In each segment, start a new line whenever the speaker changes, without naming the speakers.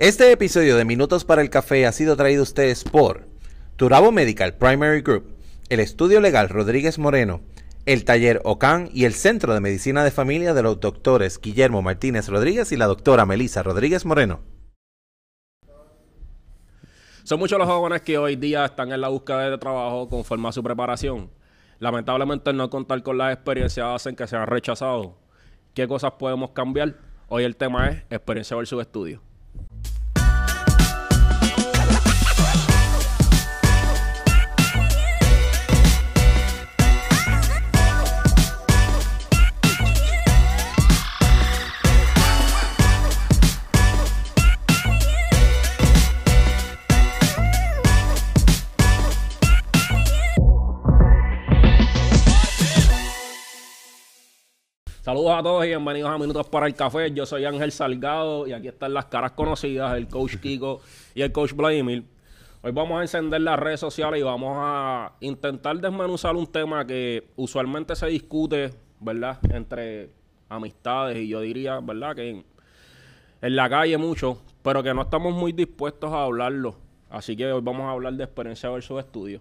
Este episodio de Minutos para el Café ha sido traído a ustedes por Turabo Medical Primary Group, el Estudio Legal Rodríguez Moreno, el Taller OCAN y el Centro de Medicina de Familia de los doctores Guillermo Martínez Rodríguez y la doctora Melisa Rodríguez Moreno.
Son muchos los jóvenes que hoy día están en la búsqueda de trabajo conforme a su preparación. Lamentablemente, no contar con las experiencias hacen que sean rechazados. ¿Qué cosas podemos cambiar? Hoy el tema es experiencia versus estudio. Saludos a todos y bienvenidos a Minutos para el Café. Yo soy Ángel Salgado y aquí están las caras conocidas, el coach Kiko y el coach Vladimir. Hoy vamos a encender las redes sociales y vamos a intentar desmenuzar un tema que usualmente se discute, ¿verdad? Entre amistades y yo diría, ¿verdad? Que en, en la calle mucho, pero que no estamos muy dispuestos a hablarlo. Así que hoy vamos a hablar de experiencia versus estudio.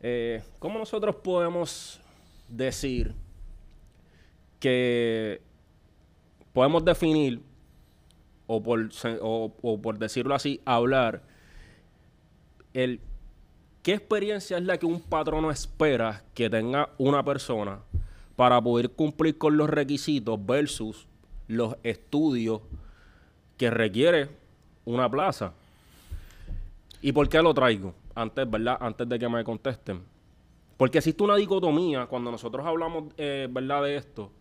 Eh, ¿Cómo nosotros podemos decir que podemos definir, o por, o por decirlo así, hablar, el qué experiencia es la que un patrono espera que tenga una persona para poder cumplir con los requisitos versus los estudios que requiere una plaza. ¿Y por qué lo traigo? Antes, ¿verdad? Antes de que me contesten. Porque existe una dicotomía cuando nosotros hablamos, eh, ¿verdad? De esto.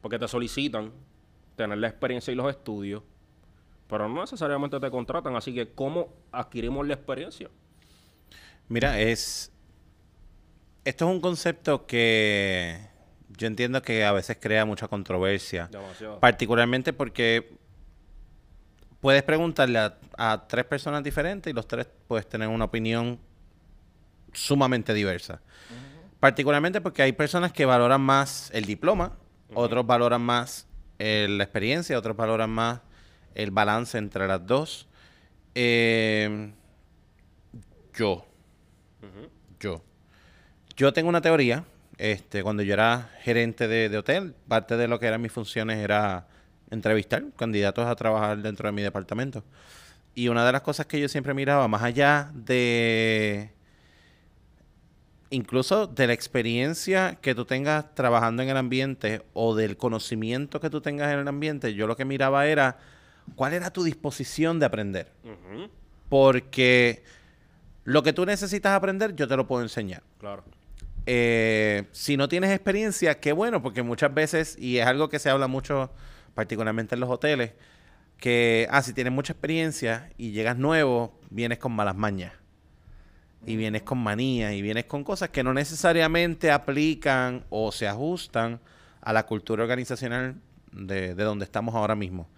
Porque te solicitan tener la experiencia y los estudios. Pero no necesariamente te contratan. Así que, ¿cómo adquirimos la experiencia?
Mira, es. Esto es un concepto que yo entiendo que a veces crea mucha controversia.
Demasiado.
Particularmente porque puedes preguntarle a, a tres personas diferentes y los tres puedes tener una opinión sumamente diversa. Particularmente porque hay personas que valoran más el diploma, otros valoran más eh, la experiencia, otros valoran más el balance entre las dos. Eh, yo, yo, yo tengo una teoría. Este, cuando yo era gerente de, de hotel, parte de lo que eran mis funciones era entrevistar candidatos a trabajar dentro de mi departamento. Y una de las cosas que yo siempre miraba, más allá de incluso de la experiencia que tú tengas trabajando en el ambiente o del conocimiento que tú tengas en el ambiente, yo lo que miraba era cuál era tu disposición de aprender. Porque lo que tú necesitas aprender, yo te lo puedo enseñar.
Claro.
Eh, si no tienes experiencia, qué bueno, porque muchas veces, y es algo que se habla mucho, particularmente en los hoteles, que, ah, si tienes mucha experiencia y llegas nuevo, vienes con malas mañas. Y vienes con manías y vienes con cosas que no necesariamente aplican o se ajustan a la cultura organizacional de, de donde estamos ahora mismo.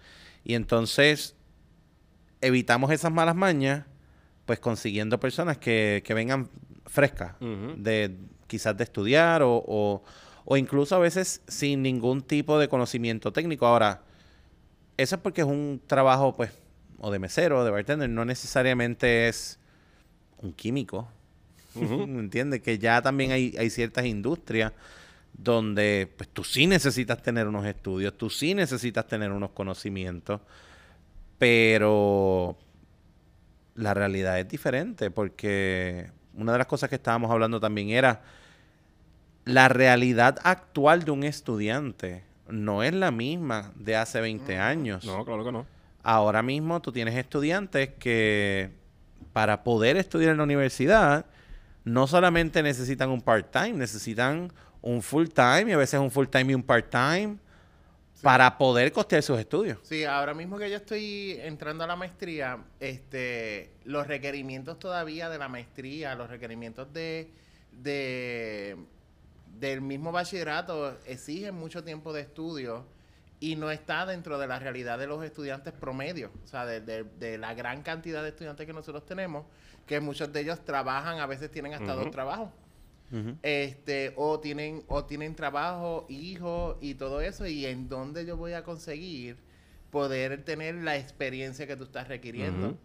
Y entonces evitamos esas malas mañas, pues consiguiendo personas que, que vengan frescas, de quizás de estudiar o, o, o incluso a veces sin ningún tipo de conocimiento técnico. Ahora, eso es porque es un trabajo, pues, o de mesero, o de bartender, no necesariamente es un químico. ¿Me entiendes? Que ya también hay, hay ciertas industrias donde pues tú sí necesitas tener unos estudios, tú sí necesitas tener unos conocimientos, pero la realidad es diferente porque una de las cosas que estábamos hablando también era la realidad actual de un estudiante no es la misma de hace 20 años.
No, claro que no.
Ahora mismo tú tienes estudiantes que para poder estudiar en la universidad no solamente necesitan un part-time, necesitan un full-time y a veces un full-time y un part-time para poder costear sus estudios.
Sí, ahora mismo que yo estoy entrando a la maestría, este, los requerimientos todavía de la maestría, los requerimientos de, de del mismo bachillerato exigen mucho tiempo de estudio y no está dentro de la realidad de los estudiantes promedio, o sea, de, de- de la gran cantidad de estudiantes que nosotros tenemos, que muchos de ellos trabajan, a veces tienen hasta dos trabajos. Este o tienen o tienen trabajo hijos y todo eso y en dónde yo voy a conseguir poder tener la experiencia que tú estás requiriendo.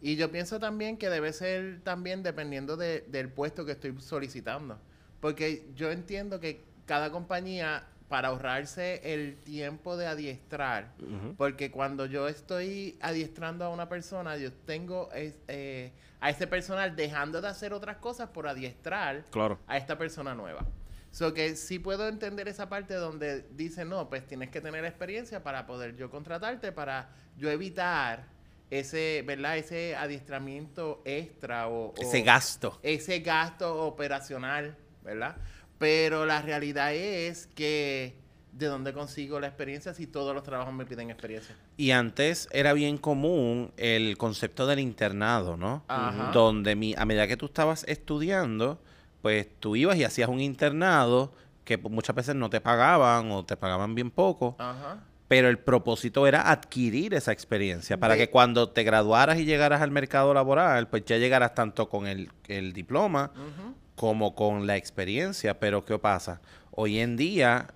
Y yo pienso también que debe ser también dependiendo de- del puesto que estoy solicitando. Porque yo entiendo que cada compañía, para ahorrarse el tiempo de adiestrar, porque cuando yo estoy adiestrando a una persona, yo tengo es- eh, a ese personal dejando de hacer otras cosas por adiestrar
Claro.
a esta persona nueva. So que sí puedo entender esa parte donde dice, no, pues tienes que tener experiencia para poder yo contratarte, para yo evitar ese, ¿verdad? Ese adiestramiento extra o... o
Ese gasto.
ese gasto operacional, ¿verdad? Pero la realidad es que ¿de dónde consigo la experiencia si todos los trabajos me piden experiencia?
Y antes era bien común el concepto del internado, ¿no?
Ajá.
Donde mi, a medida que tú estabas estudiando, pues tú ibas y hacías un internado que pues, muchas veces no te pagaban o te pagaban bien poco,
Ajá.
pero el propósito era adquirir esa experiencia para que cuando te graduaras y llegaras al mercado laboral, pues ya llegaras tanto con el, el diploma
Ujú.
Como con la experiencia. Pero ¿qué pasa? Hoy en día,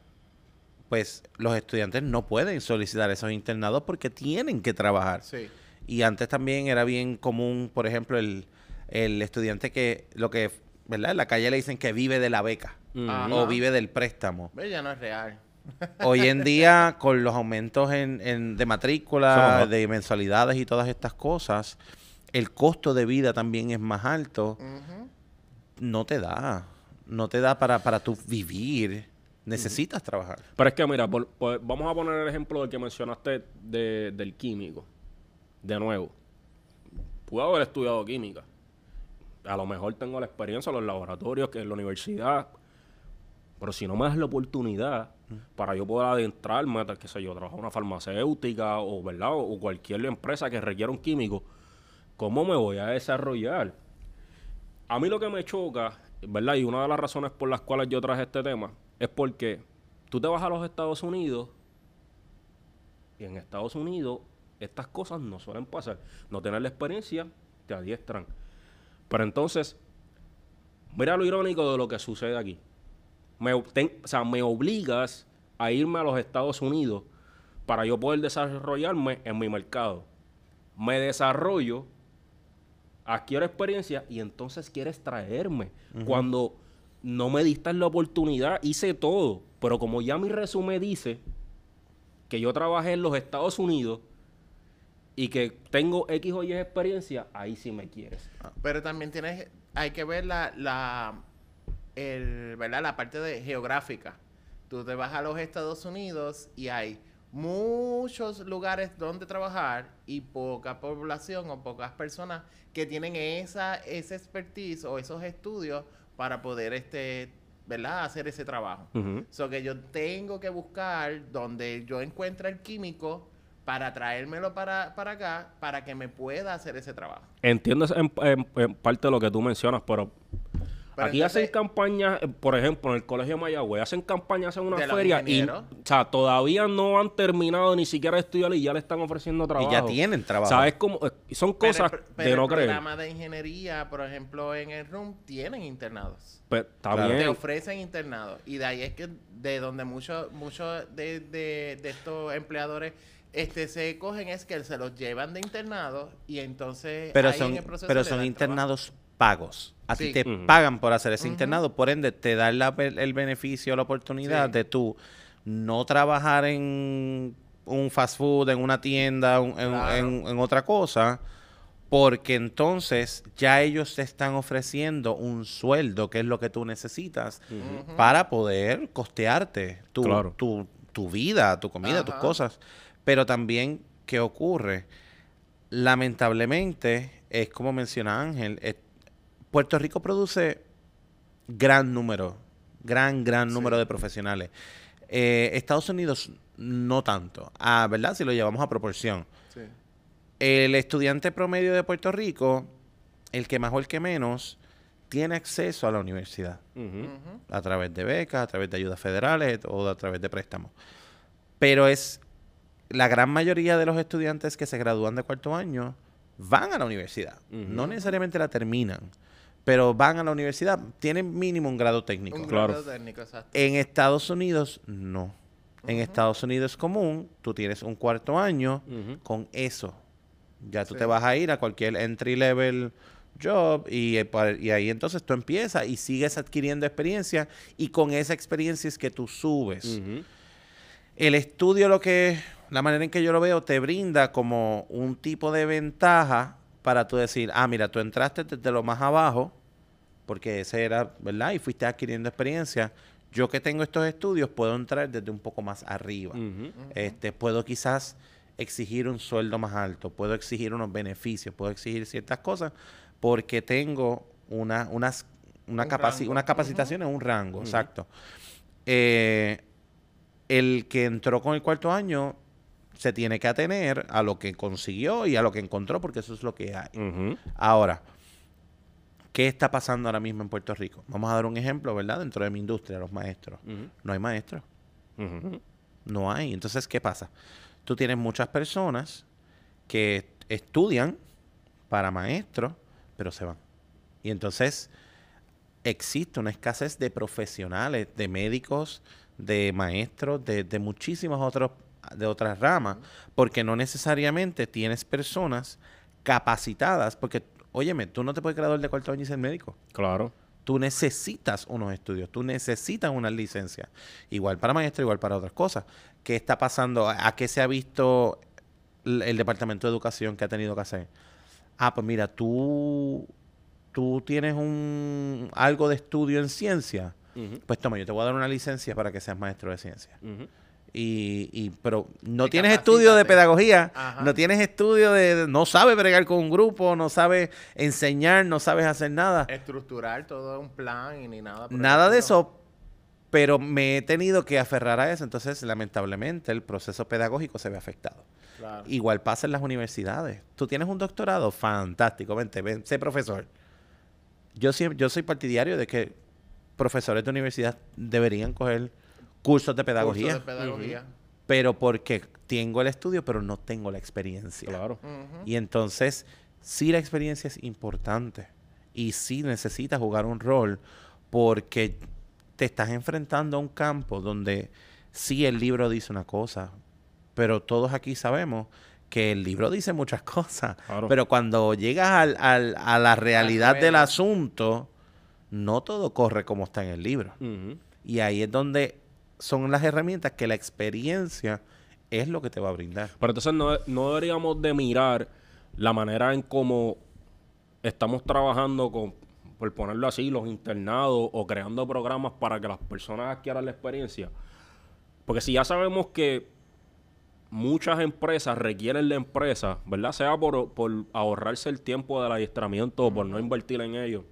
pues los estudiantes no pueden solicitar esos internados porque tienen que trabajar.
Sí.
Y antes también era bien común, por ejemplo, el, el estudiante que, lo que, ¿verdad? En la calle le dicen que vive de la beca o vive del préstamo.
Ve, ya no es real.
Hoy en día, con los aumentos en, en- de matrícula, de mensualidades y todas estas cosas, el costo de vida también es más alto. No te da. No te da para, para tú vivir. Necesitas trabajar.
Pero es que, mira, por- por- vamos a poner el ejemplo del que mencionaste de- del químico. De nuevo. Pude haber estudiado química. A lo mejor tengo la experiencia en los laboratorios, que en la universidad. Pero si no me das la oportunidad para yo poder adentrarme, tal, qué sé yo, trabajar en una farmacéutica o, ¿verdad? O cualquier empresa que requiera un químico, ¿cómo me voy a desarrollar? A mí lo que me choca, ¿verdad? Y una de las razones por las cuales yo traje este tema es porque tú te vas a los Estados Unidos y en Estados Unidos estas cosas no suelen pasar. No tener la experiencia, te adiestran. Pero entonces, mira lo irónico de lo que sucede aquí. Me, o sea, me obligas a irme a los Estados Unidos para yo poder desarrollarme en mi mercado. Me desarrollo, adquiero experiencia y entonces quieres traerme. Cuando no me diste la oportunidad, hice todo. Pero como ya mi resumen dice que yo trabajé en los Estados Unidos y que tengo X o Y experiencia, ahí sí me quieres.
Pero también tienes, hay que ver la, la, el, ¿verdad? la parte de geográfica. Tú te vas a los Estados Unidos y hay muchos lugares donde trabajar y poca población o pocas personas que tienen esa, esa expertise o esos estudios para poder este, ¿verdad? hacer ese trabajo.
Ujú.
So que yo tengo que buscar donde yo encuentre el químico para traérmelo para, para acá para que me pueda hacer ese trabajo.
Entiendo en, en- en parte lo que tú mencionas, pero,
Pero
aquí
entonces-
hacen campañas, eh, por ejemplo, en el Colegio de Mayagüez, hacen campañas en una feria y, o sea, todavía no han terminado ni siquiera de estudiar y ya le están ofreciendo trabajo.
Y ya tienen trabajo.
¿Sabes cómo? Son
Pero
cosas
el pr- pero
de no
el
creer.
programa de ingeniería, por ejemplo, en el RUM, tienen internados.
Pero está
Claro.
Te ofrecen internados. Y de ahí es que de donde muchos muchos de, de, de estos empleadores este se cogen es que se los llevan de internado y entonces
Pero
ahí en
son,
el
pero internados pagos. A ti te pagan por hacer ese internado, por ende te la be- el beneficio, la oportunidad
Sí.
de tú no trabajar en un fast food, en una tienda, un- en,
Claro.
en- en otra cosa, porque entonces ya ellos te están ofreciendo un sueldo, que es lo que tú necesitas, para poder costearte tu,
Claro.
tu, tu vida, tu comida, tus cosas. Pero también, ¿qué ocurre? Lamentablemente, es como menciona Ángel, es- Puerto Rico produce gran número, gran, gran
Sí.
número de profesionales. Eh, Estados Unidos no tanto, ah, ¿verdad? Si lo llevamos a proporción.
Sí.
El estudiante promedio de Puerto Rico, el que más o el que menos, tiene acceso a la universidad a través de becas, a través de ayudas federales o a través de préstamos. Pero es la gran mayoría de los estudiantes que se gradúan de cuarto año van a la universidad. No necesariamente la terminan, pero van a la universidad, tienen mínimo un grado técnico.
Un
Claro.
grado técnico, exacto.
En Estados Unidos, no. En Estados Unidos es común, tú tienes un cuarto año con eso. Ya tú
Sí.
te vas a ir a cualquier entry level job y, eh, y ahí entonces tú empiezas y sigues adquiriendo experiencia y con esa experiencia es que tú subes. El estudio, lo que, la manera en que yo lo veo, te brinda como un tipo de ventaja para tú decir, ah, mira, tú entraste desde lo más abajo, porque ese era, ¿verdad? Y fuiste adquiriendo experiencia. Yo que tengo estos estudios puedo entrar desde un poco más arriba. Este, puedo quizás exigir un sueldo más alto, puedo exigir unos beneficios, puedo exigir ciertas cosas porque tengo una, unas, una,
Un
capaci-
rango.
unas capacitaciones, un rango, exacto. Eh, el que entró con el cuarto año se tiene que atener a lo que consiguió y a lo que encontró porque eso es lo que hay. Ahora, ¿qué está pasando ahora mismo en Puerto Rico? Vamos a dar un ejemplo, ¿verdad? Dentro de mi industria, los maestros. No hay maestros. No hay. Entonces, ¿qué pasa? Tú tienes muchas personas que estudian para maestros, pero se van. Y entonces existe una escasez de profesionales, de médicos, de maestros, de, de muchísimas otros, de otras ramas, porque no necesariamente tienes personas capacitadas, porque, óyeme, tú no te puedes graduar de cuarto año y ser médico.
Claro.
Tú necesitas unos estudios, tú necesitas una licencia. Igual para maestro, igual para otras cosas. ¿Qué está pasando? ¿A qué se ha visto el, el Departamento de Educación que ha tenido que hacer? Ah, pues mira, tú, tú tienes un algo de estudio en ciencia. Pues toma, yo te voy a dar una licencia para que seas maestro de ciencia. Y, y pero no tienes estudio de pedagogía,
Ajá.
no tienes estudio de, no sabes bregar con un grupo, no sabes enseñar, no sabes hacer nada.
Estructurar todo un plan y ni nada.
Nada de eso, pero me he tenido que aferrar a eso. Entonces, lamentablemente, el proceso pedagógico se ve afectado.
Claro.
Igual pasa en las universidades. Tú tienes un doctorado, fantástico, vente, ven, sé profesor. Yo, siempre, yo soy partidario de que profesores de universidad deberían coger cursos de pedagogía,
Curso de pedagogía.
pero porque tengo el estudio, pero no tengo la experiencia.
Claro.
Y entonces, sí la experiencia es importante. Y sí necesitas jugar un rol porque te estás enfrentando a un campo donde sí el libro dice una cosa, pero todos aquí sabemos que el libro dice muchas cosas.
Claro.
Pero cuando llegas al- al- a la realidad del asunto, no todo corre como está en el libro.
Ujú.
Y ahí es donde son las herramientas que la experiencia es lo que te va a brindar.
Pero entonces no, no deberíamos de mirar la manera en cómo estamos trabajando con, por ponerlo así, los internados o creando programas para que las personas adquieran la experiencia. Porque si ya sabemos que muchas empresas requieren la empresa, ¿verdad? Sea por, por ahorrarse el tiempo del adiestramiento o por no invertir en ello.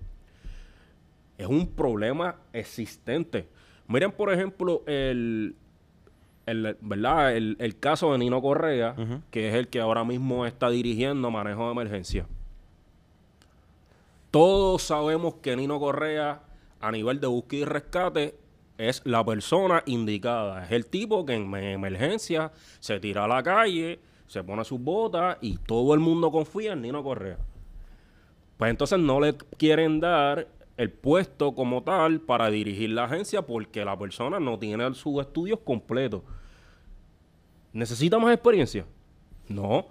Es un problema existente. Miren, por ejemplo, el, el, ¿verdad? El, el caso de Nino Correa, que es el que ahora mismo está dirigiendo manejo de emergencia. Todos sabemos que Nino Correa, a nivel de búsqueda y rescate, es la persona indicada. Es el tipo que en emergencia se tira a la calle, se pone sus botas y todo el mundo confía en Nino Correa. Pues entonces no le quieren dar el puesto como tal para dirigir la agencia porque la persona no tiene sus estudios completos. ¿Necesita más experiencia? No.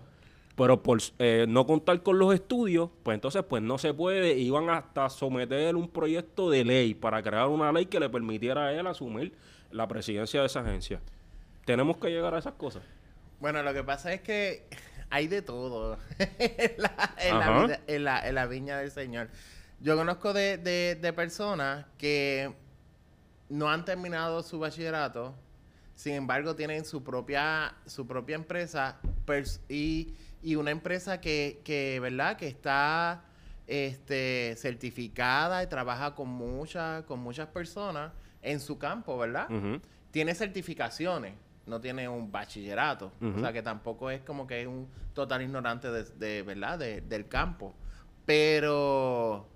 Pero por eh, no contar con los estudios, pues entonces pues no se puede. Iban hasta someter un proyecto de ley para crear una ley que le permitiera a él asumir la presidencia de esa agencia. Tenemos que llegar a esas cosas.
Bueno, lo que pasa es que hay de todo en, la, en la en la viña del Señor. Yo conozco de, de- de personas que no han terminado su bachillerato, sin embargo tienen su propia, su propia empresa y, y una empresa que, que, ¿verdad? Que está este, certificada y trabaja con, muchas con muchas personas en su campo, ¿verdad? Tiene certificaciones, no tiene un bachillerato. O sea que tampoco es como que es un total ignorante de, de, ¿verdad? De- del campo. Pero.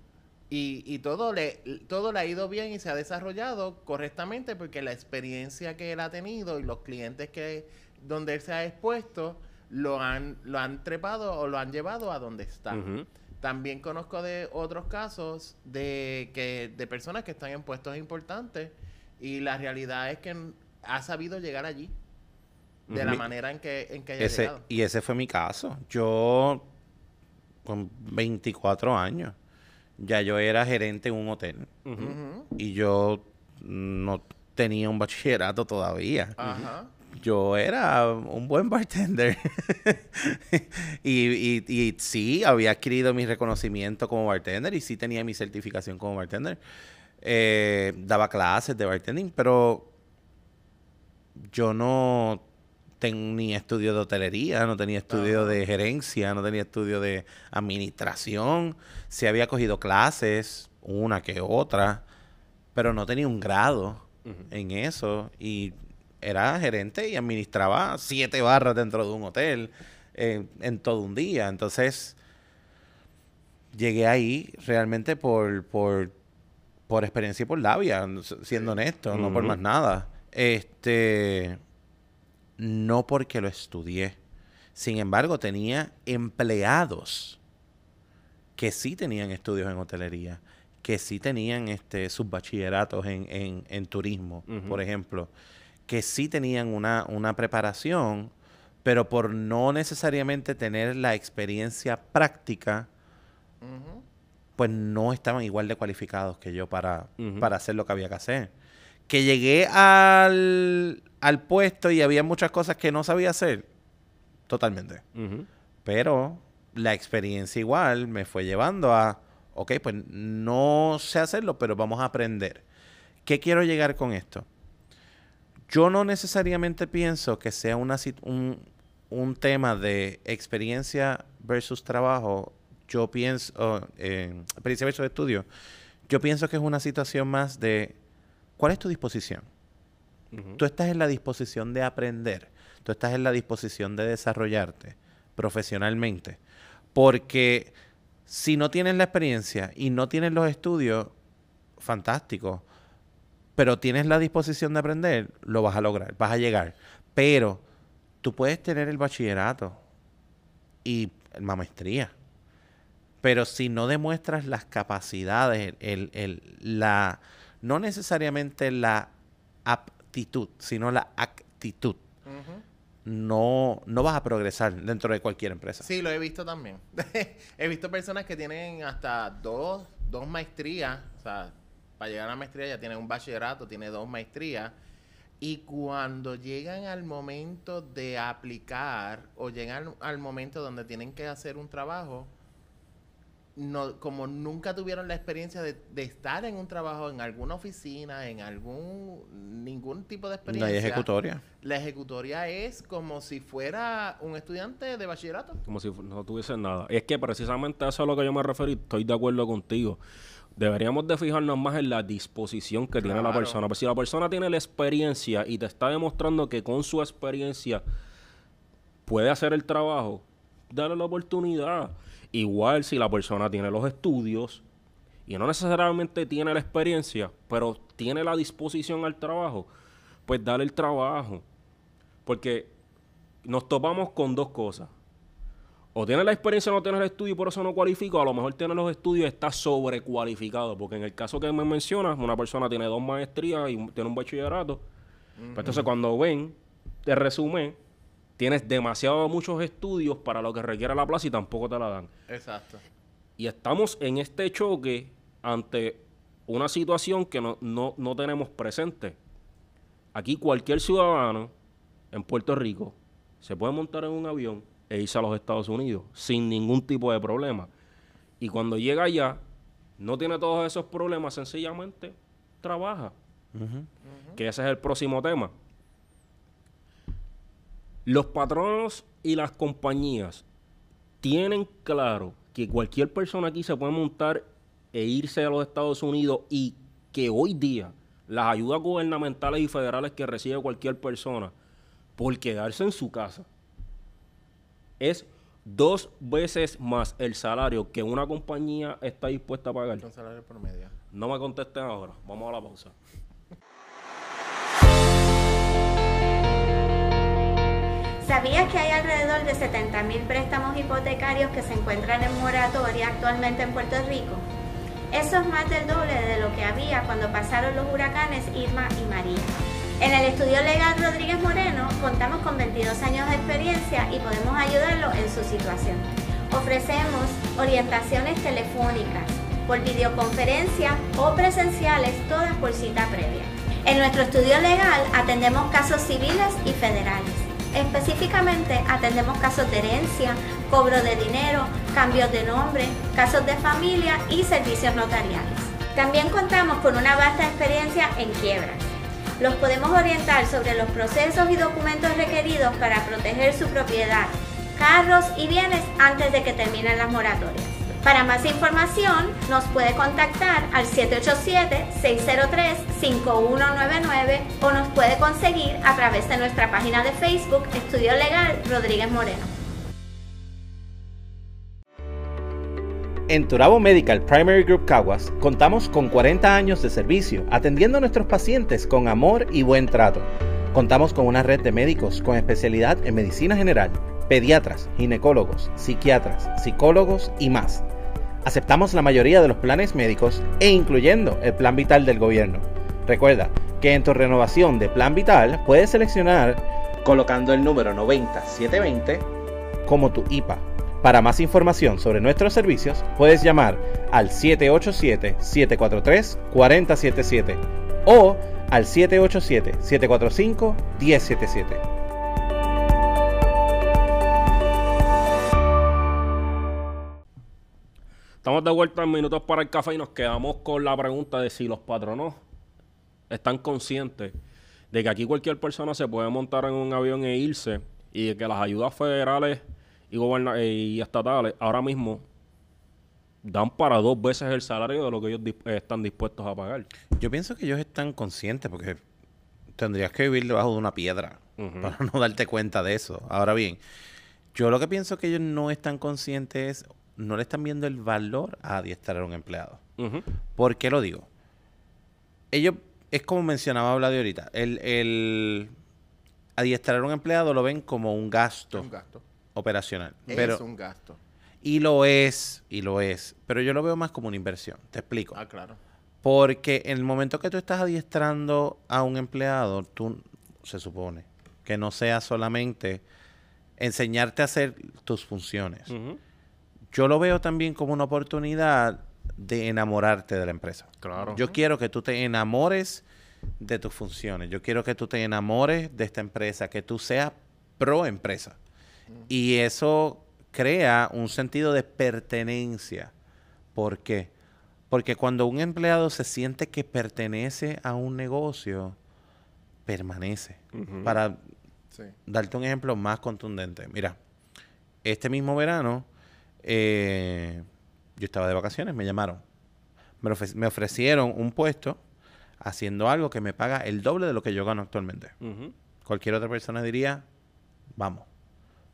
Y, y todo le todo le ha ido bien y se ha desarrollado correctamente porque la experiencia que él ha tenido y los clientes que donde él se ha expuesto lo han lo han trepado o lo han llevado a donde está. También conozco de otros casos de que de personas que están en puestos importantes y la realidad es que ha sabido llegar allí de la
Mi-
manera en que, en que haya
Ese,
llegado.
y ese fue mi caso. Yo, con 24 años, ya yo era gerente en un hotel. Y yo no tenía un bachillerato todavía.
Ajá.
Yo era un buen bartender. y, y, y sí, había adquirido mi reconocimiento como bartender y sí tenía mi certificación como bartender. Eh, daba clases de bartending, pero yo no tenía estudio de hotelería, no tenía estudio de gerencia, no tenía estudio de administración. Sí había cogido clases, una que otra, pero no tenía un grado en eso y era gerente y administraba siete barras dentro de un hotel eh, en todo un día. Entonces, llegué ahí realmente por, por, por experiencia y por labia, siendo honesto, no por más nada. Este, no porque lo estudié. Sin embargo, tenía empleados que sí tenían estudios en hotelería, que sí tenían este, sus bachilleratos en, en, en turismo, por ejemplo, que sí tenían una, una preparación, pero por no necesariamente tener la experiencia práctica, pues no estaban igual de cualificados que yo para, para hacer lo que había que hacer. Que llegué al, al puesto y había muchas cosas que no sabía hacer, totalmente. Pero la experiencia igual me fue llevando a, ok, pues no sé hacerlo, pero vamos a aprender. ¿Qué quiero llegar con esto? Yo no necesariamente pienso que sea una, un, un tema de experiencia versus trabajo. Yo pienso, oh, eh, experiencia versus estudio. Yo pienso que es una situación más de, ¿cuál es tu disposición? Tú estás en la disposición de aprender. Tú estás en la disposición de desarrollarte profesionalmente. Porque si no tienes la experiencia y no tienes los estudios, fantástico. Pero tienes la disposición de aprender, lo vas a lograr, vas a llegar. Pero tú puedes tener el bachillerato y la maestría. Pero si no demuestras las capacidades, el, el- la, no necesariamente la aptitud, sino la actitud, no, no vas a progresar dentro de cualquier empresa.
Sí, lo he visto también. he visto personas que tienen hasta dos, dos maestrías. O sea, para llegar a la maestría ya tienen un bachillerato, tiene dos maestrías. Y cuando llegan al momento de aplicar o llegan al momento donde tienen que hacer un trabajo, no, como nunca tuvieron la experiencia de, de estar en un trabajo, en alguna oficina, en algún ningún tipo de
No
experiencia.
hay ejecutoria.
La ejecutoria es como si fuera un estudiante de bachillerato.
Como si no tuviesen nada. Es que precisamente a eso es a lo que yo me referí. Estoy de acuerdo contigo. Deberíamos de fijarnos más en la disposición que tiene la persona. Pero si la persona tiene la experiencia y te está demostrando que con su experiencia puede hacer el trabajo, dale la oportunidad. Igual si la persona tiene los estudios y no necesariamente tiene la experiencia, pero tiene la disposición al trabajo, pues dale el trabajo. Porque nos topamos con dos cosas. O tiene la experiencia o no tiene el estudio y por eso no cualifica, o a lo mejor tiene los estudios y está sobrecualificado. Porque en el caso que me mencionas, una persona tiene dos maestrías y tiene un bachillerato. Pues entonces cuando ven, te resumen, tienes demasiado muchos estudios para lo que requiere la plaza y tampoco te la dan.
Exacto.
Y estamos en este choque ante una situación que no, no, no tenemos presente. Aquí cualquier ciudadano en Puerto Rico se puede montar en un avión e irse a los Estados Unidos sin ningún tipo de problema. Y cuando llega allá, no tiene todos esos problemas, sencillamente trabaja. Que ese es el próximo tema. Los patronos y las compañías tienen claro que cualquier persona aquí se puede montar e irse a los Estados Unidos y que hoy día las ayudas gubernamentales y federales que recibe cualquier persona por quedarse en su casa es dos veces más el salario que una compañía está dispuesta a pagar.
Un salario promedio.
No me contesten ahora, vamos a la pausa.
¿Sabías que hay alrededor de 70.000 préstamos hipotecarios que se encuentran en moratoria actualmente en Puerto Rico? Eso es más del doble de lo que había cuando pasaron los huracanes Irma y María. En el estudio legal Rodríguez Moreno contamos con 22 años de experiencia y podemos ayudarlo en su situación. Ofrecemos orientaciones telefónicas, por videoconferencia o presenciales, todas por cita previa. En nuestro estudio legal atendemos casos civiles y federales. Específicamente atendemos casos de herencia, cobro de dinero, cambios de nombre, casos de familia y servicios notariales. También contamos con una vasta experiencia en quiebras. Los podemos orientar sobre los procesos y documentos requeridos para proteger su propiedad, carros y bienes antes de que terminen las moratorias. Para más información nos puede contactar al 787-603-5199 o nos puede conseguir a través de nuestra página de Facebook Estudio Legal Rodríguez Moreno.
En Turabo Medical Primary Group Caguas contamos con 40 años de servicio atendiendo a nuestros pacientes con amor y buen trato. Contamos con una red de médicos con especialidad en medicina general, pediatras, ginecólogos, psiquiatras, psicólogos y más. Aceptamos la mayoría de los planes médicos e incluyendo el plan vital del gobierno. Recuerda que en tu renovación de plan vital puedes seleccionar colocando el número 90720 como tu IPA. Para más información sobre nuestros servicios, puedes llamar al 787-743-4077 o al 787-745-1077.
Estamos de vuelta en Minutos para el Café y nos quedamos con la pregunta de si los patronos están conscientes de que aquí cualquier persona se puede montar en un avión e irse y de que las ayudas federales y, goberna- y estatales ahora mismo dan para dos veces el salario de lo que ellos eh, están dispuestos a pagar.
Yo pienso que ellos están conscientes porque tendrías que vivir debajo de una piedra para no darte cuenta de eso. Ahora bien, yo lo que pienso que ellos no están conscientes es, no le están viendo el valor a adiestrar a un empleado. ¿Por qué lo digo? Ellos, es como mencionaba Vladi ahorita, el, el adiestrar a un empleado lo ven como un gasto
Un gasto.
operacional.
es
Pero,
un gasto.
y lo es, y lo es. Pero yo lo veo más como una inversión. Te explico.
Ah, claro.
Porque en el momento que tú estás adiestrando a un empleado, tú se supone que no sea solamente enseñarte a hacer tus funciones. Yo lo veo también como una oportunidad de enamorarte de la empresa.
Claro.
Yo quiero que tú te enamores de tus funciones. Yo quiero que tú te enamores de esta empresa, que tú seas pro empresa. Y eso crea un sentido de pertenencia. ¿Por qué? Porque cuando un empleado se siente que pertenece a un negocio, permanece. Para
Sí.
darte un ejemplo más contundente. Mira, este mismo verano, eh, yo estaba de vacaciones, me llamaron. Me, ofre- me ofrecieron un puesto haciendo algo que me paga el doble de lo que yo gano actualmente. Cualquier otra persona diría, vamos.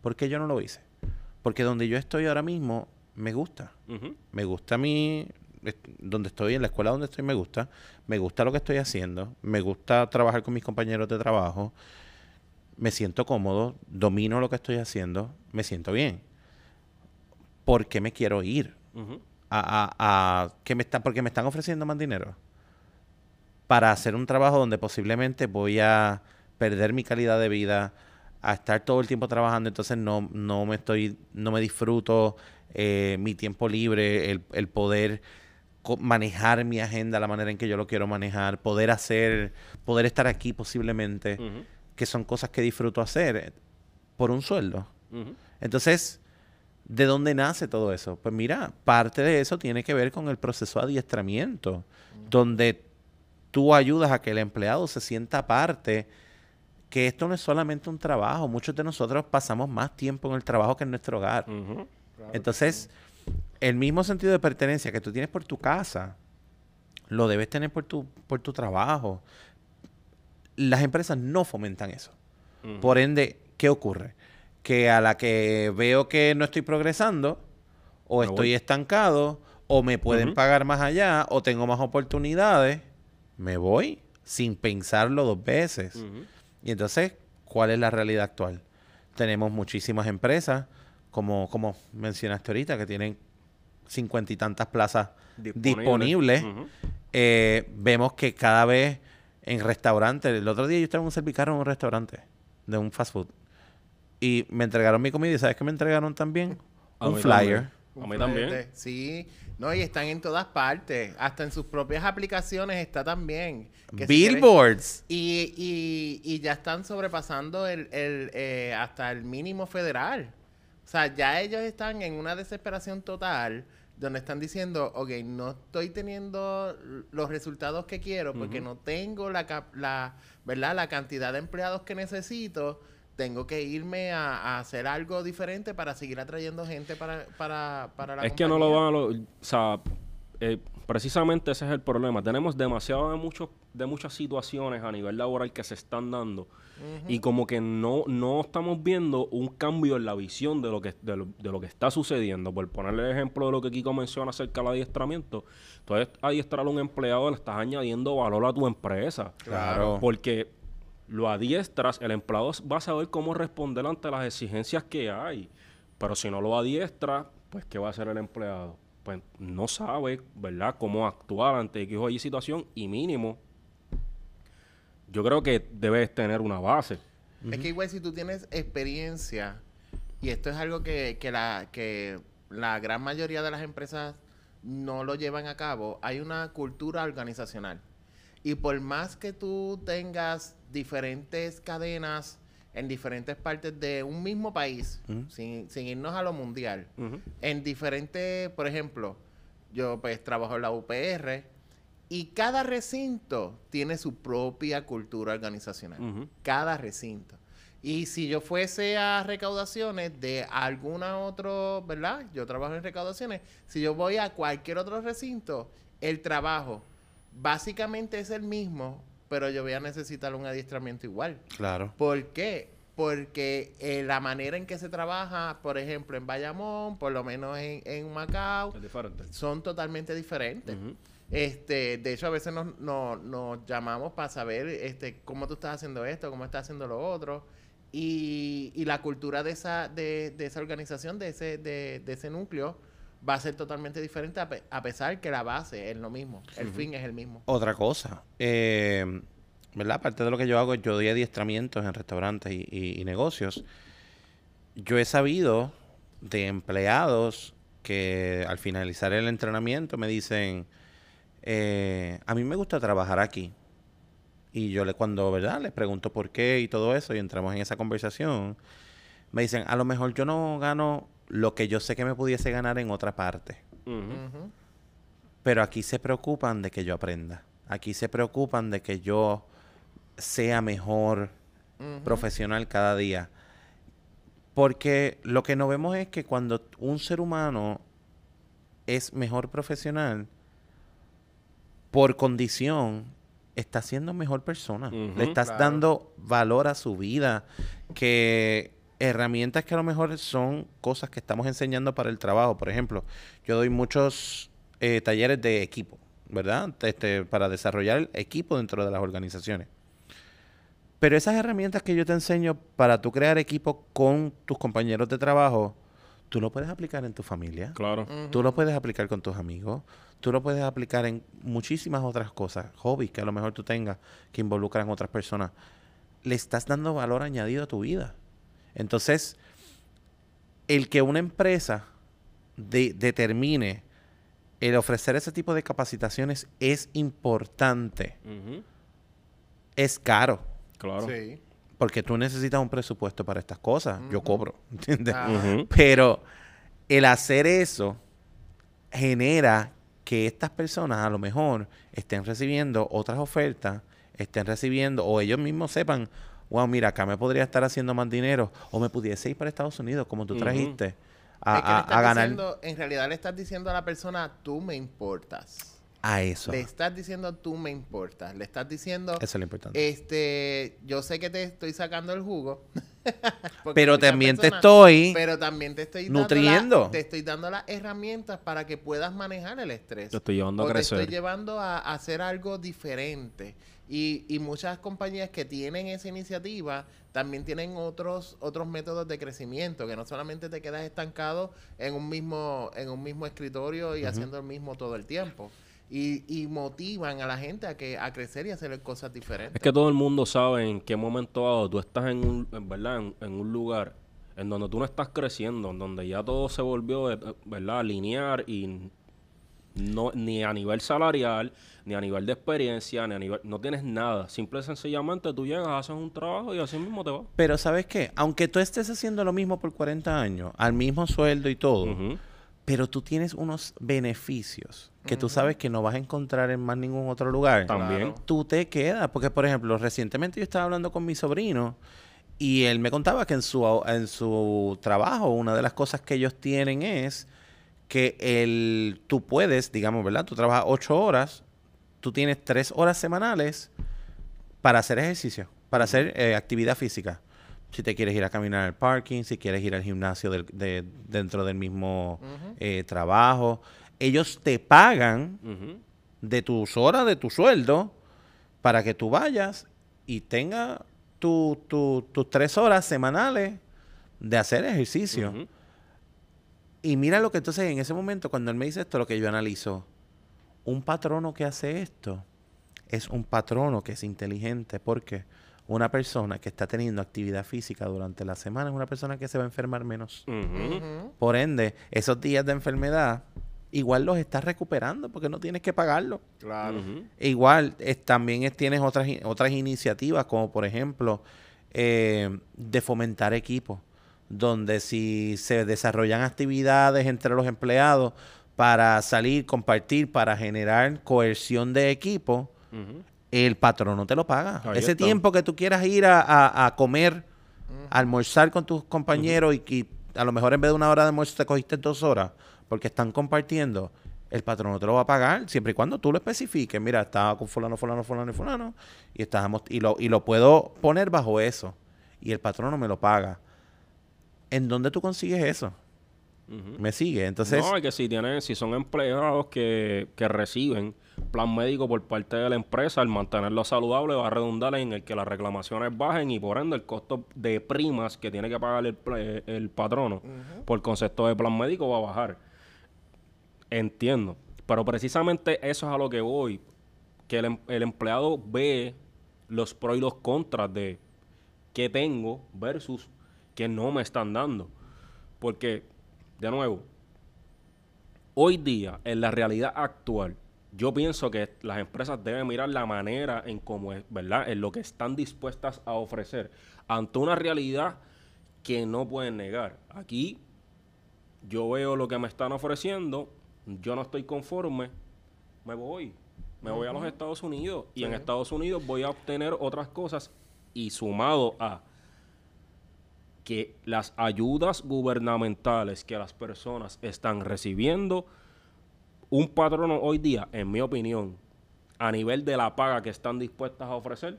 ¿Por qué yo no lo hice? Porque donde yo estoy ahora mismo, me gusta. Me gusta a mí, donde estoy, en la escuela donde estoy, me gusta. Me gusta lo que estoy haciendo. Me gusta trabajar con mis compañeros de trabajo. Me siento cómodo, domino lo que estoy haciendo, me siento bien. ¿Por qué me quiero ir? A, a, a- ¿qué me está, porque me están ofreciendo más dinero. Para hacer un trabajo donde posiblemente voy a perder mi calidad de vida, a estar todo el tiempo trabajando, entonces no, no me estoy, no me disfruto eh, mi tiempo libre, el, el poder manejar mi agenda la manera en que yo lo quiero manejar, poder hacer, poder estar aquí posiblemente, que son cosas que disfruto hacer eh, por un sueldo. Entonces, ¿de dónde nace todo eso? Pues mira, parte de eso tiene que ver con el proceso de adiestramiento, donde tú ayudas a que el empleado se sienta parte, que esto no es solamente un trabajo, muchos de nosotros pasamos más tiempo en el trabajo que en nuestro hogar. Entonces, el mismo sentido de pertenencia que tú tienes por tu casa, lo debes tener por tu, por tu trabajo. Las empresas no fomentan eso. Por ende, ¿qué ocurre? Que a la que veo que no estoy progresando, o
Me
estoy
voy.
estancado, o me pueden pagar más allá, o tengo más oportunidades, me voy sin pensarlo dos veces. Y entonces, ¿cuál es la realidad actual? Tenemos muchísimas empresas, como, como mencionaste ahorita, que tienen cincuenta y tantas plazas
Disponible.
disponibles. Eh, vemos que cada vez en restaurantes. El otro día yo estaba en un servicarro en un restaurante de un fast food. Y me entregaron mi comida. ¿Y sabes qué me entregaron también?
A
un flyer.
también. A mí también.
Sí. No, y están en todas partes. Hasta en sus propias aplicaciones está también. Que si quieres-
Billboards.
Y, y, y ya están sobrepasando el, el, eh, hasta el mínimo federal. O sea, ya ellos están en una desesperación total donde están diciendo, ok, no estoy teniendo los resultados que quiero porque no tengo la, cap- la, ¿verdad? la cantidad de empleados que necesito. Tengo que irme a, a hacer algo diferente para seguir atrayendo gente para, para, para la
es que no lo
compañía".
van a... lo- o sea, eh, precisamente ese es el problema. Tenemos demasiado de, muchos de muchas situaciones a nivel laboral que se están dando y como que no, no estamos viendo un cambio en la visión de lo, que, de, lo, de lo que está sucediendo. Por ponerle el ejemplo de lo que Kiko menciona acerca del adiestramiento. Entonces, adiestrar a un empleado le estás añadiendo valor a tu empresa.
Claro.
Porque lo adiestras, el empleado va a saber cómo responder ante las exigencias que hay. Pero si no lo adiestra, pues ¿qué va a hacer el empleado? Pues no sabe, ¿verdad?, cómo actuar ante X o Y situación y mínimo. Yo creo que debes tener una base.
Es que igual si tú tienes experiencia, y esto es algo que, que la, que la gran mayoría de las empresas no lo llevan a cabo, hay una cultura organizacional. Y por más que tú tengas diferentes cadenas en diferentes partes de un mismo país, sin, sin irnos a lo mundial, en diferentes, por ejemplo, yo pues trabajo en la UPR y cada recinto tiene su propia cultura organizacional. Cada recinto. Y si yo fuese a recaudaciones de alguna otro, ¿verdad? Yo trabajo en recaudaciones. Si yo voy a cualquier otro recinto, el trabajo básicamente es el mismo, pero yo voy a necesitar un adiestramiento igual.
Claro.
¿Por qué? Porque eh, la manera en que se trabaja, por ejemplo, en Bayamón, por lo menos en, en Macao, son totalmente diferentes. Este, de hecho, a veces nos, nos, nos llamamos para saber este, cómo tú estás haciendo esto, cómo estás haciendo lo otro. Y, y la cultura de esa, de, de esa organización, de ese, de, de ese núcleo, va a ser totalmente diferente a, pe- a pesar que la base es lo mismo. El fin es el mismo.
Otra cosa, eh, ¿verdad? Aparte de lo que yo hago, yo doy adiestramientos en restaurantes y, y- y negocios. Yo he sabido de empleados que al finalizar el entrenamiento me dicen, eh, a mí me gusta trabajar aquí. Y yo le cuando, ¿verdad? Les pregunto por qué y todo eso y entramos en esa conversación, me dicen, a lo mejor yo no gano lo que yo sé que me pudiese ganar en otra parte. Pero aquí se preocupan de que yo aprenda. Aquí se preocupan de que yo sea mejor profesional cada día. Porque lo que no vemos es que cuando un ser humano es mejor profesional, por condición, está siendo mejor persona. Le estás
Claro.
dando valor a su vida. Que herramientas que a lo mejor son cosas que estamos enseñando para el trabajo. Por ejemplo, yo doy muchos eh, talleres de equipo, ¿verdad? Este, para desarrollar equipo dentro de las organizaciones. Pero esas herramientas que yo te enseño para tú crear equipo con tus compañeros de trabajo, tú lo puedes aplicar en tu familia.
Claro.
Tú lo puedes aplicar con tus amigos. Tú lo puedes aplicar en muchísimas otras cosas, hobbies que a lo mejor tú tengas que involucran a otras personas. Le estás dando valor añadido a tu vida. Entonces, el que una empresa de- determine el ofrecer ese tipo de capacitaciones es importante. Es caro.
Claro.
Sí.
Porque tú necesitas un presupuesto para estas cosas. Yo cobro. ¿entiendes?
Ah.
Pero el hacer eso genera que estas personas a lo mejor estén recibiendo otras ofertas, estén recibiendo, o ellos mismos sepan, wow, mira, acá me podría estar haciendo más dinero, o me pudiese ir para Estados Unidos, como tú trajiste, a,
Es que le
a-
estás
a ganar
diciendo- en realidad le estás diciendo a la persona, tú me importas.
a eso.
Le estás diciendo, tú me importas. Le estás diciendo,
Eso es lo importante.
este, yo sé que te estoy sacando el jugo.
Pero también te estoy...
Pero también te estoy dando
nutriendo.
la- te estoy dando las herramientas para que puedas manejar el estrés.
Te estoy llevando a
o te
crecer.
estoy llevando a, a hacer algo diferente. Y, y muchas compañías que tienen esa iniciativa también tienen otros otros métodos de crecimiento, que no solamente te quedas estancado en un mismo en un mismo escritorio y haciendo el mismo todo el tiempo. y, y motivan a la gente a que a crecer y hacer cosas diferentes.
Es que todo el mundo sabe en qué momento dado tú estás en un, en verdad, en, en un lugar en donde tú no estás creciendo, en donde ya todo se volvió, eh, ¿verdad?, lineal y no, ni a nivel salarial, ni a nivel de experiencia, ni a nivel, no tienes nada. Simple y sencillamente tú llegas, haces un trabajo y así mismo te vas.
Pero ¿sabes qué? Aunque tú estés haciendo lo mismo por 40 años, al mismo sueldo y todo, pero tú tienes unos beneficios que tú sabes que no vas a encontrar en más ningún otro lugar.
También.
Claro.
Tú te quedas, porque por ejemplo, recientemente yo estaba hablando con mi sobrino y él me contaba que en su, en su trabajo una de las cosas que ellos tienen es que el, tú puedes, digamos, ¿verdad? Tú trabajas ocho horas, tú tienes tres horas semanales para hacer ejercicio, para hacer eh, actividad física. Si te quieres ir a caminar al parking, si quieres ir al gimnasio del- de- dentro del mismo eh, trabajo, ellos te pagan de tus horas, de tu sueldo, para que tú vayas y tengas tu- tu- tus tres horas semanales de hacer ejercicio. Y mira lo que entonces en ese momento, cuando él me dice esto, lo que yo analizo, un patrono que hace esto es un patrono que es inteligente, porque una persona que está teniendo actividad física durante la semana es una persona que se va a enfermar menos. Por ende, esos días de enfermedad, igual los estás recuperando porque no tienes que pagarlo.
Claro.
Igual es- también es- tienes otras, otras iniciativas, como por ejemplo eh, de fomentar equipos, donde si se desarrollan actividades entre los empleados para salir, compartir, para generar coerción de equipo, el patrón no te lo paga.
Ahí
Ese
está.
tiempo que tú quieras ir a, a- a comer, a almorzar con tus compañeros y que a lo mejor en vez de una hora de almuerzo te cogiste dos horas porque están compartiendo, el patrón no te lo va a pagar siempre y cuando tú lo especifiques. Mira, estaba con fulano, fulano, fulano y fulano y, estábamos, y, lo, y lo puedo poner bajo eso y el patrón no me lo paga. ¿En dónde tú consigues eso? ¿Me sigue? Entonces,
no, es que si tienen, si son empleados que, que reciben plan médico por parte de la empresa, el mantenerlo saludable va a redundar en el que las reclamaciones bajen y por ende el costo de primas que tiene que pagar el, el patrono por concepto de plan médico va a bajar. Entiendo. Pero precisamente eso es a lo que voy. Que el, em- el empleado ve los pros y los contras de qué tengo versus qué no me están dando. Porque, de nuevo, hoy día, en la realidad actual, yo pienso que las empresas deben mirar la manera en cómo es, ¿verdad? En lo que están dispuestas a ofrecer ante una realidad que no pueden negar. Aquí yo veo lo que me están ofreciendo, yo no estoy conforme, me voy. Me voy a los Estados Unidos y en Estados Unidos voy a obtener otras cosas y sumado a que las ayudas gubernamentales que las personas están recibiendo, un patrono hoy día, en mi opinión, a nivel de la paga que están dispuestas a ofrecer,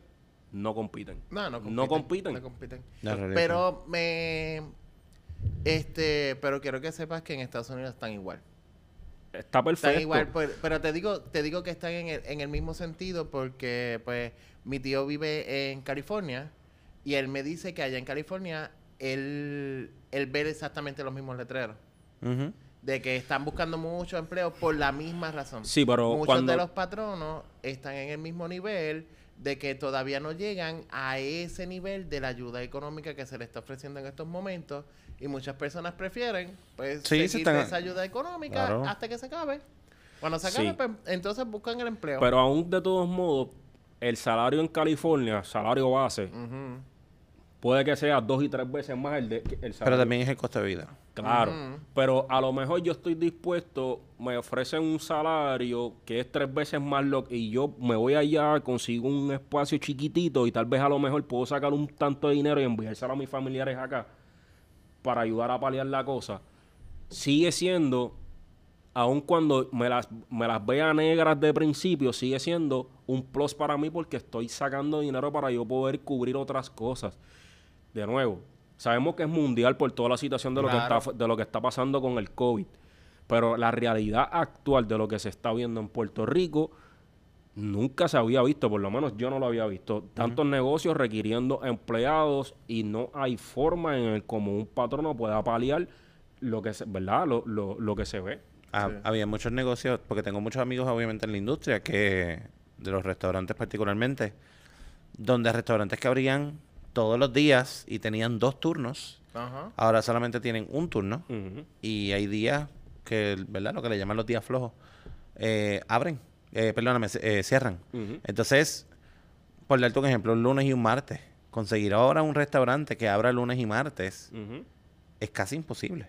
no compiten.
No, no compiten.
No compiten.
no. Pero me... Este, pero quiero que sepas que en Estados Unidos están igual.
Está perfecto.
Están igual, pero, pero te digo, te digo que están en el, en el mismo sentido porque pues mi tío vive en California y él me dice que allá en California él, él ve exactamente los mismos letreros. De que están buscando mucho empleo por la misma razón.
Sí, pero
Muchos
cuando-
de los patronos están en el mismo nivel de que todavía no llegan a ese nivel de la ayuda económica que se le está ofreciendo en estos momentos y muchas personas prefieren pues
Sí, se
seguir
están-
esa ayuda económica
Claro.
hasta que se acabe. Cuando se acabe,
Sí.
pues, entonces buscan el empleo.
Pero aún de todos modos, el salario en California, salario base. Puede que sea dos y tres veces más el, de, que el
Pero
salario.
también es el costo de vida.
Claro. Pero a lo mejor yo estoy dispuesto, me ofrecen un salario que es tres veces más lo y yo me voy allá, consigo un espacio chiquitito y tal vez a lo mejor puedo sacar un tanto de dinero y enviárselo a mis familiares acá para ayudar a paliar la cosa. Sigue siendo, aun cuando me las, me las vea negras de principio, sigue siendo un plus para mí porque estoy sacando dinero para yo poder cubrir otras cosas. De nuevo, sabemos que es mundial por toda la situación de lo, que está, de lo que está pasando con el COVID. Pero la realidad actual de lo que se está viendo en Puerto Rico nunca se había visto, por lo menos yo no lo había visto. Tantos negocios requiriendo empleados y no hay forma en el como un patrono pueda paliar lo que se, ¿verdad? Lo, lo, lo que se ve.
Sí.
había muchos negocios, porque tengo muchos amigos obviamente en la industria, que de los restaurantes particularmente, donde restaurantes que abrían todos los días y tenían dos turnos,
Ajá.
ahora solamente tienen un turno y hay días que, ¿verdad? Lo que le llaman los días flojos, eh, abren, eh, perdóname, se- eh, cierran. Entonces, por darte un ejemplo, un lunes y un martes, conseguir ahora un restaurante que abra lunes y martes es casi imposible,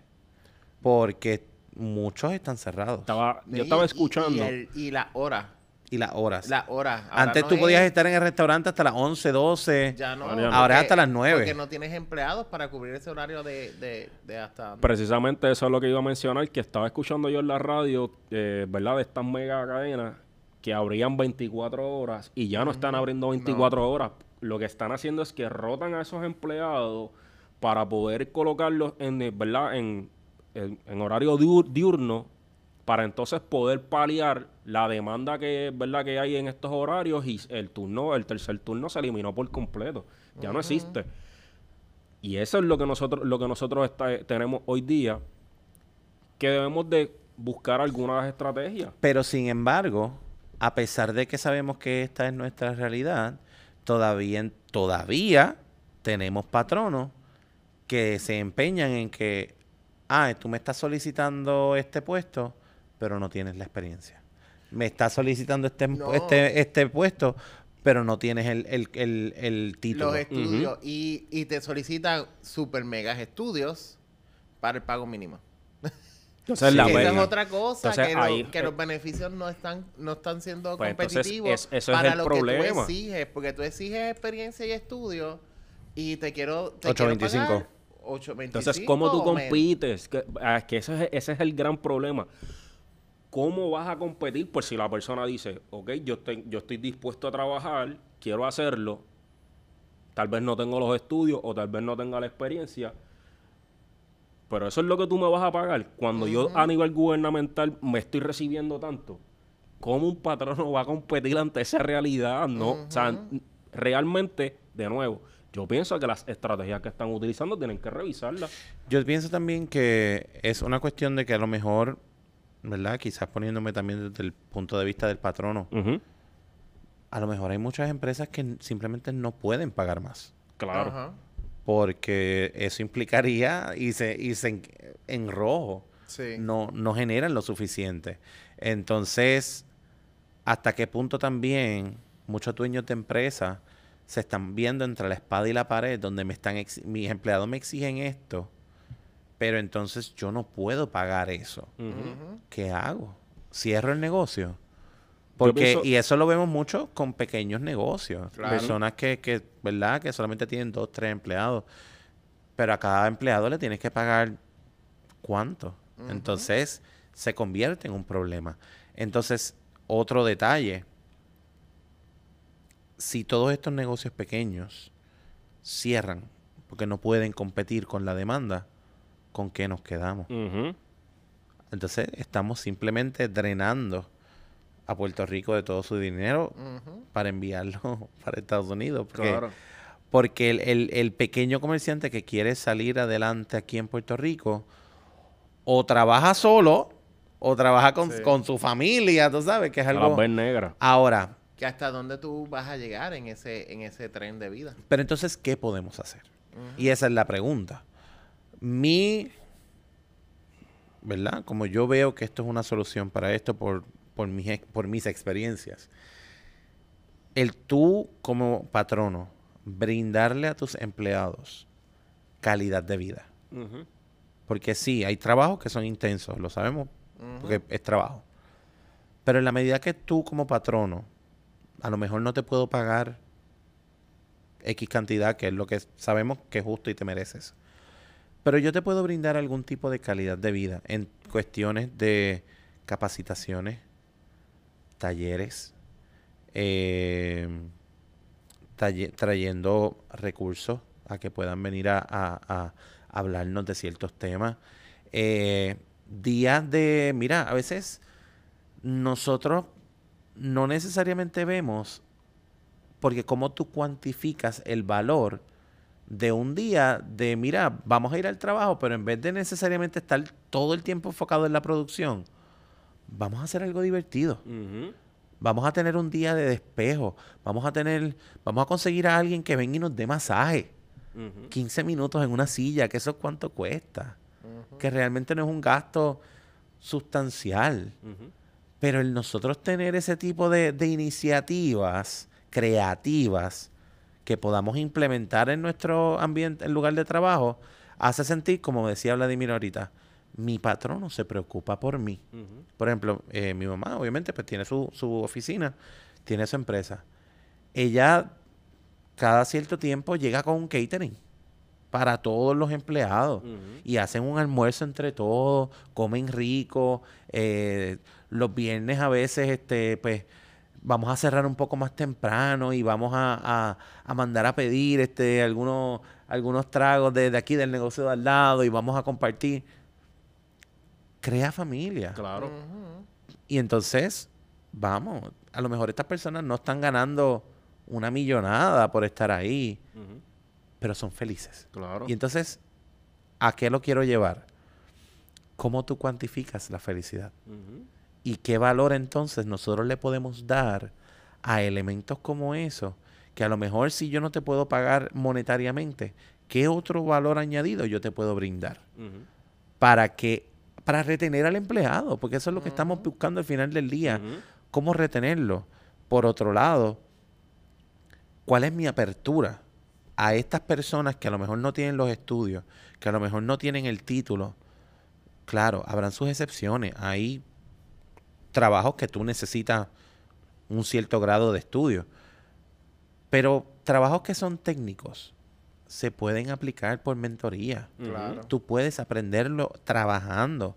porque muchos están cerrados.
Estaba, yo estaba
y-
escuchando.
Y, el- y la hora.
Y las horas.
La hora. Ahora
Antes
no
tú
es-
podías estar en el restaurante hasta las 11, 12.
Ya no.
Ahora
es hasta las nueve.
Porque no tienes empleados para cubrir ese horario de, de, de hasta.
Precisamente eso es lo que iba a mencionar, que estaba escuchando yo en la radio, eh, ¿verdad? De estas mega cadenas que abrían 24 horas y ya no están abriendo 24 horas. Lo que están haciendo es que rotan a esos empleados para poder colocarlos en, eh, ¿verdad? En, en- en horario diur- diurno para entonces poder paliar la demanda que, ¿verdad? que hay en estos horarios y el turno, el tercer turno se eliminó por completo. Ya no existe. Y eso es lo que nosotros, lo que nosotros está- tenemos hoy día, que debemos de buscar algunas estrategias.
Pero sin embargo, a pesar de que sabemos que esta es nuestra realidad, todavía, todavía tenemos patronos que se empeñan en que, ah, tú me estás solicitando este puesto, pero no tienes la experiencia. Me estás solicitando este,
No.
este, este puesto, pero no tienes el, el, el, el título.
los estudios. y, y te solicitan super megas estudios para el pago mínimo.
Entonces,
Sí,
la
Esa es otra cosa,
Entonces,
que, lo-
ahí-
que los beneficios no están no están siendo
Pues, entonces,
competitivos
es- eso es
para
el
lo
problema.
que tú exiges, porque tú exiges experiencia y estudio y te quiero te
8.25.
quiero pagar 8.25
Entonces, ¿cómo tú compites? Que, ah, que ese, es, ese es el gran problema. ¿Cómo vas a competir? Por si la persona dice, ok, yo estoy, yo estoy dispuesto a trabajar, quiero hacerlo, tal vez no tengo los estudios o tal vez no tenga la experiencia, pero eso es lo que tú me vas a pagar. Cuando yo a nivel gubernamental me estoy recibiendo tanto, ¿cómo un patrono va a competir ante esa realidad? No, o sea, realmente, de nuevo, yo pienso que las estrategias que están utilizando tienen que revisarlas.
Yo pienso también que es una cuestión de que a lo mejor, ¿verdad? Quizás poniéndome también desde el punto de vista del patrono, a lo mejor hay muchas empresas que simplemente no pueden pagar más.
Claro.
Porque eso implicaría irse, irse en, en rojo.
Sí.
No, no generan lo suficiente. Entonces, ¿hasta qué punto también muchos dueños de empresas se están viendo entre la espada y la pared, donde me están mis empleados me exigen esto, pero entonces yo no puedo pagar eso? ¿Qué hago? ¿Cierro el negocio? Porque,
pienso-
y eso lo vemos mucho con pequeños negocios.
Claro.
Personas que, que, ¿verdad? Que solamente tienen dos, tres empleados. Pero a cada empleado le tienes que pagar cuánto. Entonces, se convierte en un problema. Entonces, otro detalle. Si todos estos negocios pequeños cierran porque no pueden competir con la demanda, ¿con qué nos quedamos? Entonces estamos simplemente drenando a Puerto Rico de todo su dinero para enviarlo para Estados Unidos. Porque,
Claro.
porque el, el- el pequeño comerciante que quiere salir adelante aquí en Puerto Rico o trabaja solo o trabaja con,
Sí.
con su familia, tú sabes, que es algo...
las ves negras.
Ahora,
Que hasta dónde tú vas a llegar en ese en ese tren de vida.
pero entonces, ¿qué podemos hacer? Y esa es la pregunta. Mi, ¿verdad? Como yo veo que esto es una solución para esto por, por, mis, por mis experiencias, el tú como patrono brindarle a tus empleados calidad de vida. Porque sí, hay trabajos que son intensos, lo sabemos, porque es trabajo. Pero en la medida que tú como patrono, a lo mejor no te puedo pagar X cantidad, que es lo que sabemos que es justo y te mereces. Pero yo te puedo brindar algún tipo de calidad de vida en cuestiones de capacitaciones, talleres, talle- trayendo recursos a que puedan venir a hablarnos de ciertos temas. Eh, días de, mira, a veces nosotros no necesariamente vemos, porque como tú cuantificas el valor de un día de, mira, vamos a ir al trabajo, pero en vez de necesariamente estar todo el tiempo enfocado en la producción, vamos a hacer algo divertido. Vamos a tener un día de despejo. Vamos a tener, vamos a conseguir a alguien que venga y nos dé masaje.
Ujú.
15 minutos en una silla, que eso es cuánto cuesta. Que realmente no es un gasto sustancial. Pero el nosotros tener ese tipo de, de iniciativas creativas que podamos implementar en nuestro ambiente, en lugar de trabajo, hace sentir, como decía Vladimir ahorita, mi patrono se preocupa por mí. Por ejemplo, eh, mi mamá obviamente pues tiene su, su oficina, tiene su empresa. Ella cada cierto tiempo llega con un catering para todos los empleados y hacen un almuerzo entre todos, comen rico. eh, los viernes a veces, este, pues, vamos a cerrar un poco más temprano y vamos a, a- a mandar a pedir este, algunos, algunos tragos de, de aquí del negocio de al lado y vamos a compartir. Crea familia.
Claro.
Y entonces, vamos, a lo mejor estas personas no están ganando una millonada por estar ahí, pero son felices.
Claro.
Y entonces, ¿a qué lo quiero llevar? ¿Cómo tú cuantificas la felicidad? ¿Y qué valor entonces nosotros le podemos dar a elementos como eso? Que a lo mejor si yo no te puedo pagar monetariamente, ¿qué otro valor añadido yo te puedo brindar? Para que para retener al empleado, porque eso es lo que estamos buscando al final del día, cómo retenerlo. Por otro lado, ¿cuál es mi apertura a estas personas que a lo mejor no tienen los estudios, que a lo mejor no tienen el título? Claro, habrán sus excepciones. Hay trabajos que tú necesitas un cierto grado de estudio. Pero trabajos que son técnicos se pueden aplicar por mentoría.
Claro.
Tú puedes aprenderlo trabajando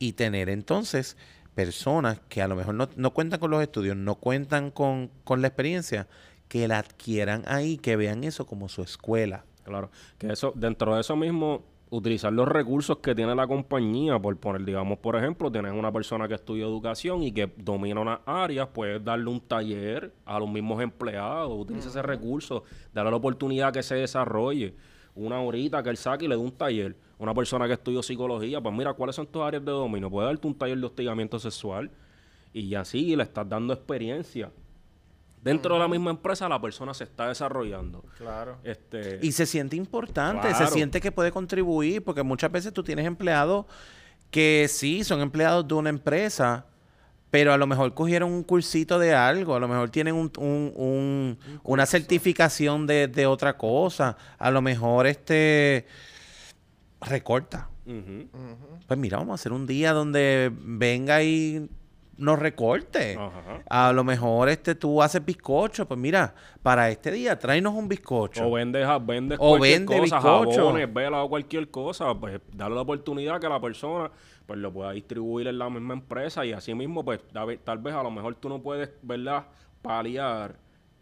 y tener entonces personas que a lo mejor no, no cuentan con los estudios, no cuentan con, con la experiencia, que la adquieran ahí, que vean eso como su escuela.
Claro, que eso, dentro de eso mismo, utilizar los recursos que tiene la compañía, por poner, digamos, por ejemplo, tienes una persona que estudia educación y que domina unas áreas, puedes darle un taller a los mismos empleados, utiliza ese recurso, darle la oportunidad que se desarrolle. Una horita que él saque y le dé un taller. Una persona que estudió psicología, pues mira, ¿cuáles son tus áreas de dominio? Puede darte un taller de hostigamiento sexual y así le estás dando experiencia. Dentro de la misma empresa la persona se está desarrollando.
Claro.
Este,
Y se siente importante, se siente que puede contribuir, porque muchas veces tú tienes empleados que sí, son empleados de una empresa, pero a lo mejor cogieron un cursito de algo, a lo mejor tienen un, un- un- una certificación de, de otra cosa, a lo mejor este recorta. Pues mira, vamos a hacer un día donde venga y nos recorte.
Ajá.
A lo mejor este tú haces bizcocho, pues mira, para este día tráenos un bizcocho.
O vendes, vendes
O
cualquier
vende
cosa, jabones, velas o cualquier cosa, pues darle la oportunidad que la persona pues lo pueda distribuir en la misma empresa y así mismo pues tal vez a lo mejor tú no puedes, ¿verdad? Paliar,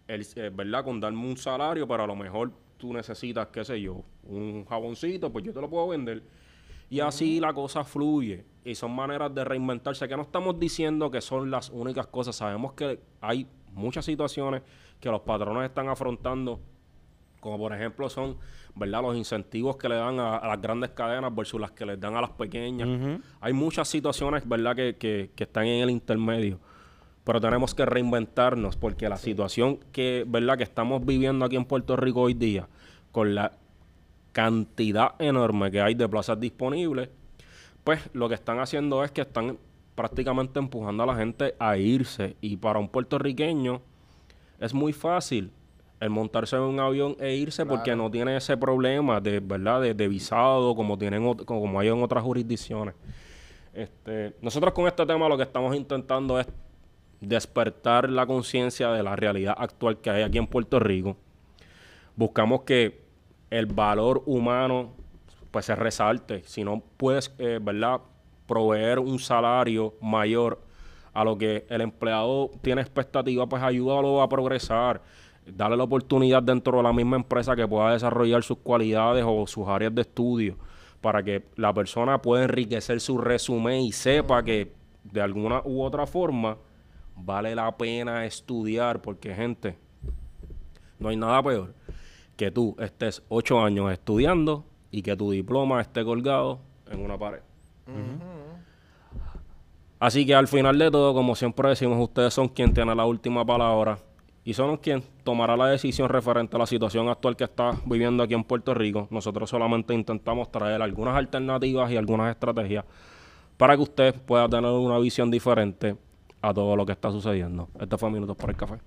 el, eh, ¿verdad? Con darme un salario, pero a lo mejor tú necesitas, qué sé yo, un jaboncito, pues yo te lo puedo vender. Y así la cosa fluye. Y son maneras de reinventarse. Que no estamos diciendo que son las únicas cosas. Sabemos que hay muchas situaciones que los patrones están afrontando. Como por ejemplo son, ¿verdad? Los incentivos que le dan a, a las grandes cadenas versus las que les dan a las pequeñas. Hay muchas situaciones, ¿verdad? Que, que, que están en el intermedio. Pero tenemos que reinventarnos porque la situación que, ¿verdad? Que estamos viviendo aquí en Puerto Rico hoy día, con la cantidad enorme que hay de plazas disponibles, pues lo que están haciendo es que están prácticamente empujando a la gente a irse. Y para un puertorriqueño es muy fácil el montarse en un avión e irse porque no tiene ese problema de verdad de, de visado como tienen como hay en otras jurisdicciones. Este, nosotros con este tema lo que estamos intentando es despertar la conciencia de la realidad actual que hay aquí en Puerto Rico. Buscamos que el valor humano pues se resalte. Si no puedes, eh, ¿verdad?, proveer un salario mayor a lo que el empleado tiene expectativa, pues ayúdalo a progresar. Darle la oportunidad dentro de la misma empresa que pueda desarrollar sus cualidades o sus áreas de estudio para que la persona pueda enriquecer su resumen y sepa que de alguna u otra forma vale la pena estudiar porque gente, no hay nada peor que tú estés ocho años estudiando y que tu diploma esté colgado en una pared. Así que al final de todo, como siempre decimos, ustedes son quien tiene la última palabra y son quien tomará la decisión referente a la situación actual que está viviendo aquí en Puerto Rico. Nosotros solamente intentamos traer algunas alternativas y algunas estrategias para que usted pueda tener una visión diferente a todo lo que está sucediendo. Este fue Minutos por el Café.